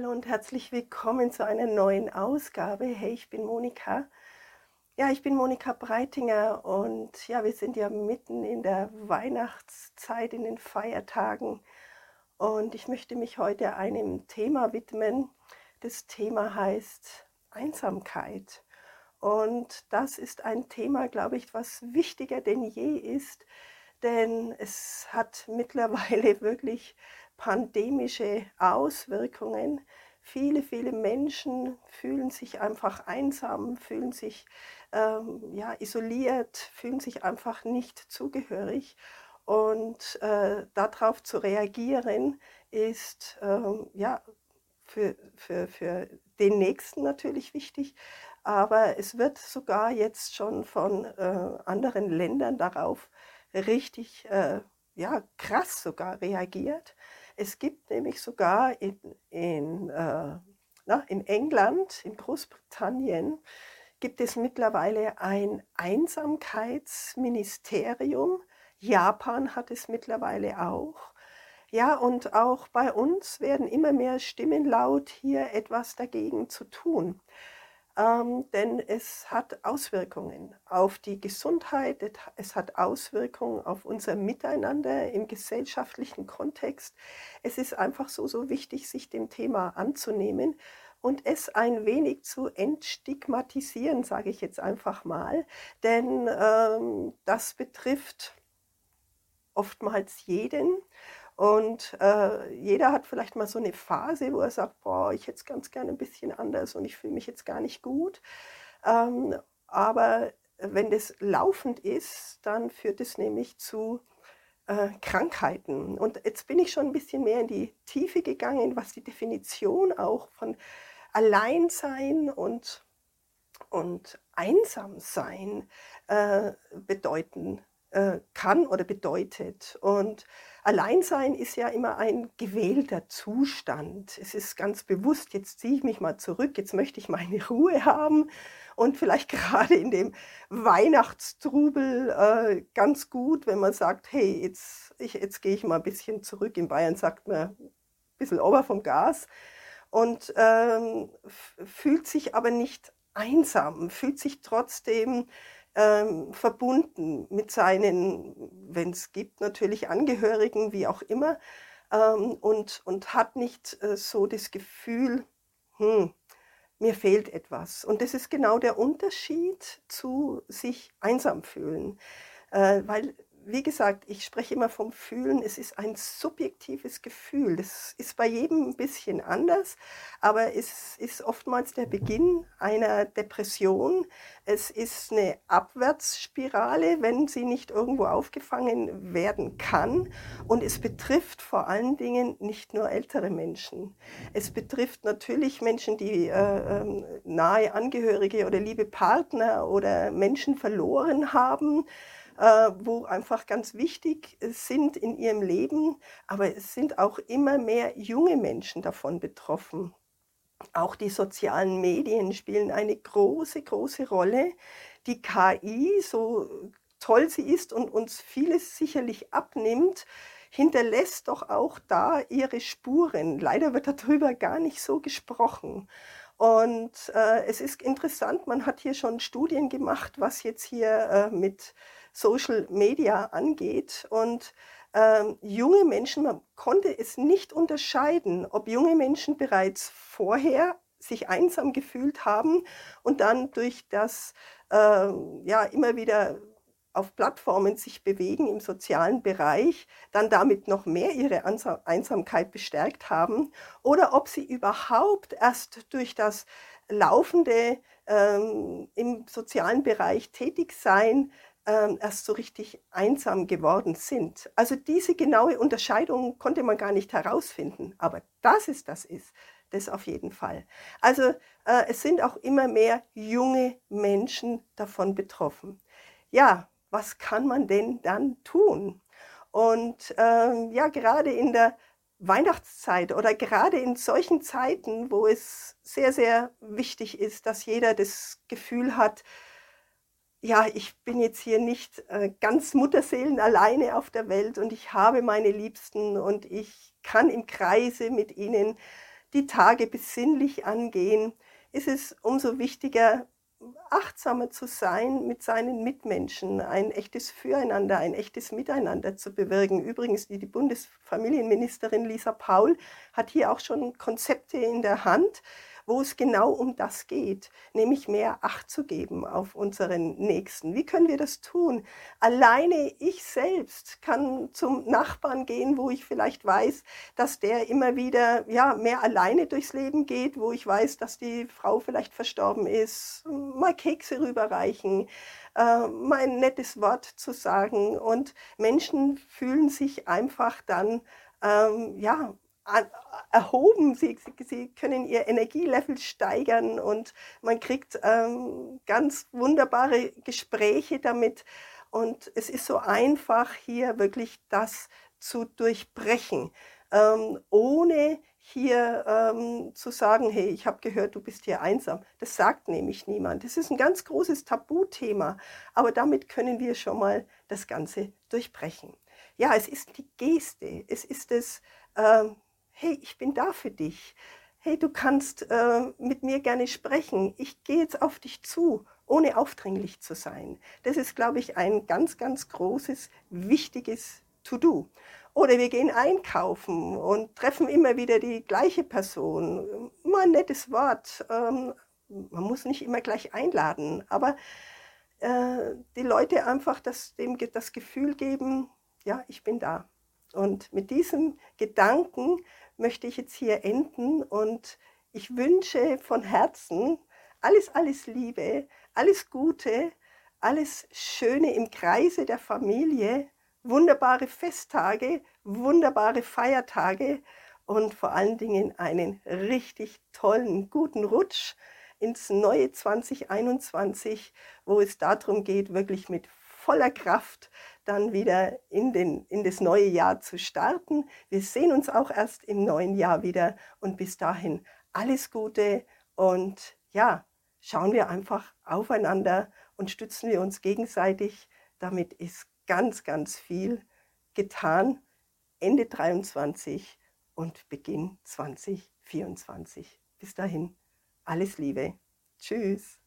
hallo und herzlich willkommen zu einer neuen Ausgabe. Hey, ich bin Monika. Ja, ich bin Monika Breitinger und ja, wir sind ja mitten in der Weihnachtszeit, in den Feiertagen und ich möchte mich heute einem Thema widmen. Das Thema heißt Einsamkeit. Und das ist ein Thema, glaube ich, was wichtiger denn je ist, denn es hat mittlerweile wirklich pandemische Auswirkungen. Viele, viele Menschen fühlen sich einfach einsam, fühlen sich ähm, ja, isoliert, fühlen sich einfach nicht zugehörig. Und äh, darauf zu reagieren, ist ähm, ja, für, für, für den Nächsten natürlich wichtig, aber es wird sogar jetzt schon von äh, anderen Ländern darauf richtig äh, ja, krass sogar reagiert. Es gibt nämlich sogar in, in, äh, na, in England, in Großbritannien, gibt es mittlerweile ein Einsamkeitsministerium. Japan hat es mittlerweile auch. Ja, und auch bei uns werden immer mehr Stimmen laut, hier etwas dagegen zu tun ähm, denn es hat Auswirkungen auf die Gesundheit, es hat Auswirkungen auf unser Miteinander im gesellschaftlichen Kontext. Es ist einfach so, so wichtig, sich dem Thema anzunehmen und es ein wenig zu entstigmatisieren, sage ich jetzt einfach mal, denn ähm, das betrifft oftmals jeden und äh, jeder hat vielleicht mal so eine Phase, wo er sagt, boah, ich hätte es ganz gerne ein bisschen anders und ich fühle mich jetzt gar nicht gut. Ähm, aber wenn das laufend ist, dann führt es nämlich zu äh, Krankheiten. Und jetzt bin ich schon ein bisschen mehr in die Tiefe gegangen, was die Definition auch von Alleinsein und, und Einsamsein äh, bedeuten äh, kann oder bedeutet. Und Alleinsein ist ja immer ein gewählter Zustand. Es ist ganz bewusst, jetzt ziehe ich mich mal zurück, jetzt möchte ich meine Ruhe haben und vielleicht gerade in dem Weihnachtstrubel äh, ganz gut, wenn man sagt, hey, jetzt, ich, jetzt gehe ich mal ein bisschen zurück. In Bayern sagt man ein bisschen ober vom Gas und ähm, fühlt sich aber nicht einsam, fühlt sich trotzdem ähm, verbunden mit seinen, wenn es gibt, natürlich Angehörigen, wie auch immer, ähm, und, und hat nicht äh, so das Gefühl, hm, mir fehlt etwas. Und das ist genau der Unterschied zu sich einsam fühlen, äh, weil wie gesagt, ich spreche immer vom Fühlen. Es ist ein subjektives Gefühl. Das ist bei jedem ein bisschen anders, aber es ist oftmals der Beginn einer Depression. Es ist eine Abwärtsspirale, wenn sie nicht irgendwo aufgefangen werden kann. Und es betrifft vor allen Dingen nicht nur ältere Menschen. Es betrifft natürlich Menschen, die äh, äh, nahe Angehörige oder liebe Partner oder Menschen verloren haben wo einfach ganz wichtig sind in ihrem Leben. Aber es sind auch immer mehr junge Menschen davon betroffen. Auch die sozialen Medien spielen eine große, große Rolle. Die KI, so toll sie ist und uns vieles sicherlich abnimmt, hinterlässt doch auch da ihre Spuren. Leider wird darüber gar nicht so gesprochen. Und äh, es ist interessant, man hat hier schon Studien gemacht, was jetzt hier äh, mit Social Media angeht. Und ähm, junge Menschen, man konnte es nicht unterscheiden, ob junge Menschen bereits vorher sich einsam gefühlt haben und dann durch das äh, ja immer wieder auf Plattformen sich bewegen im sozialen Bereich, dann damit noch mehr ihre Einsamkeit bestärkt haben oder ob sie überhaupt erst durch das laufende ähm, im sozialen Bereich tätig sein ähm, erst so richtig einsam geworden sind. Also diese genaue Unterscheidung konnte man gar nicht herausfinden, aber dass es das ist, das auf jeden Fall. Also äh, es sind auch immer mehr junge Menschen davon betroffen. Ja, was kann man denn dann tun? Und ähm, ja, gerade in der Weihnachtszeit oder gerade in solchen Zeiten, wo es sehr, sehr wichtig ist, dass jeder das Gefühl hat, ja, ich bin jetzt hier nicht äh, ganz Mutterseelen alleine auf der Welt und ich habe meine Liebsten und ich kann im Kreise mit ihnen die Tage besinnlich angehen, ist es umso wichtiger, achtsamer zu sein mit seinen Mitmenschen, ein echtes Füreinander, ein echtes Miteinander zu bewirken. Übrigens, die, Bundesfamilienministerin Lisa Paul hat hier auch schon Konzepte in der Hand, wo es genau um das geht, nämlich mehr Acht zu geben auf unseren Nächsten. Wie können wir das tun? Alleine ich selbst kann zum Nachbarn gehen, wo ich vielleicht weiß, dass der immer wieder ja, mehr alleine durchs Leben geht, wo ich weiß, dass die Frau vielleicht verstorben ist, mal Kekse rüberreichen, äh, mal ein nettes Wort zu sagen. Und Menschen fühlen sich einfach dann ähm, ja, erhoben, sie, sie können ihr Energielevel steigern und man kriegt ähm, ganz wunderbare Gespräche damit. Und es ist so einfach, hier wirklich das zu durchbrechen, ähm, ohne hier ähm, zu sagen, hey, ich habe gehört, du bist hier einsam. Das sagt nämlich niemand. Das ist ein ganz großes Tabuthema, aber damit können wir schon mal das Ganze durchbrechen. Ja, es ist die Geste, es ist das, ähm, hey, ich bin da für dich. Hey, du kannst äh, mit mir gerne sprechen. Ich gehe jetzt auf dich zu, ohne aufdringlich zu sein. Das ist, glaube ich, ein ganz, ganz großes, wichtiges To-Do. Oder wir gehen einkaufen und treffen immer wieder die gleiche Person. Mal ein nettes Wort. Ähm, man muss nicht immer gleich einladen, aber äh, die Leute einfach das, dem das Gefühl geben, ja, ich bin da. Und mit diesem Gedanken möchte ich jetzt hier enden und ich wünsche von Herzen alles, alles Liebe, alles Gute, alles Schöne im Kreise der Familie, wunderbare Festtage, wunderbare Feiertage und vor allen Dingen einen richtig tollen, guten Rutsch ins neue 2021, wo es darum geht, wirklich mit voller Kraft dann wieder in, den, in das neue Jahr zu starten. Wir sehen uns auch erst im neuen Jahr wieder und bis dahin alles Gute und ja, schauen wir einfach aufeinander und stützen wir uns gegenseitig. Damit ist ganz, ganz viel getan. Ende 23 und Beginn 2024. Bis dahin, alles Liebe. Tschüss.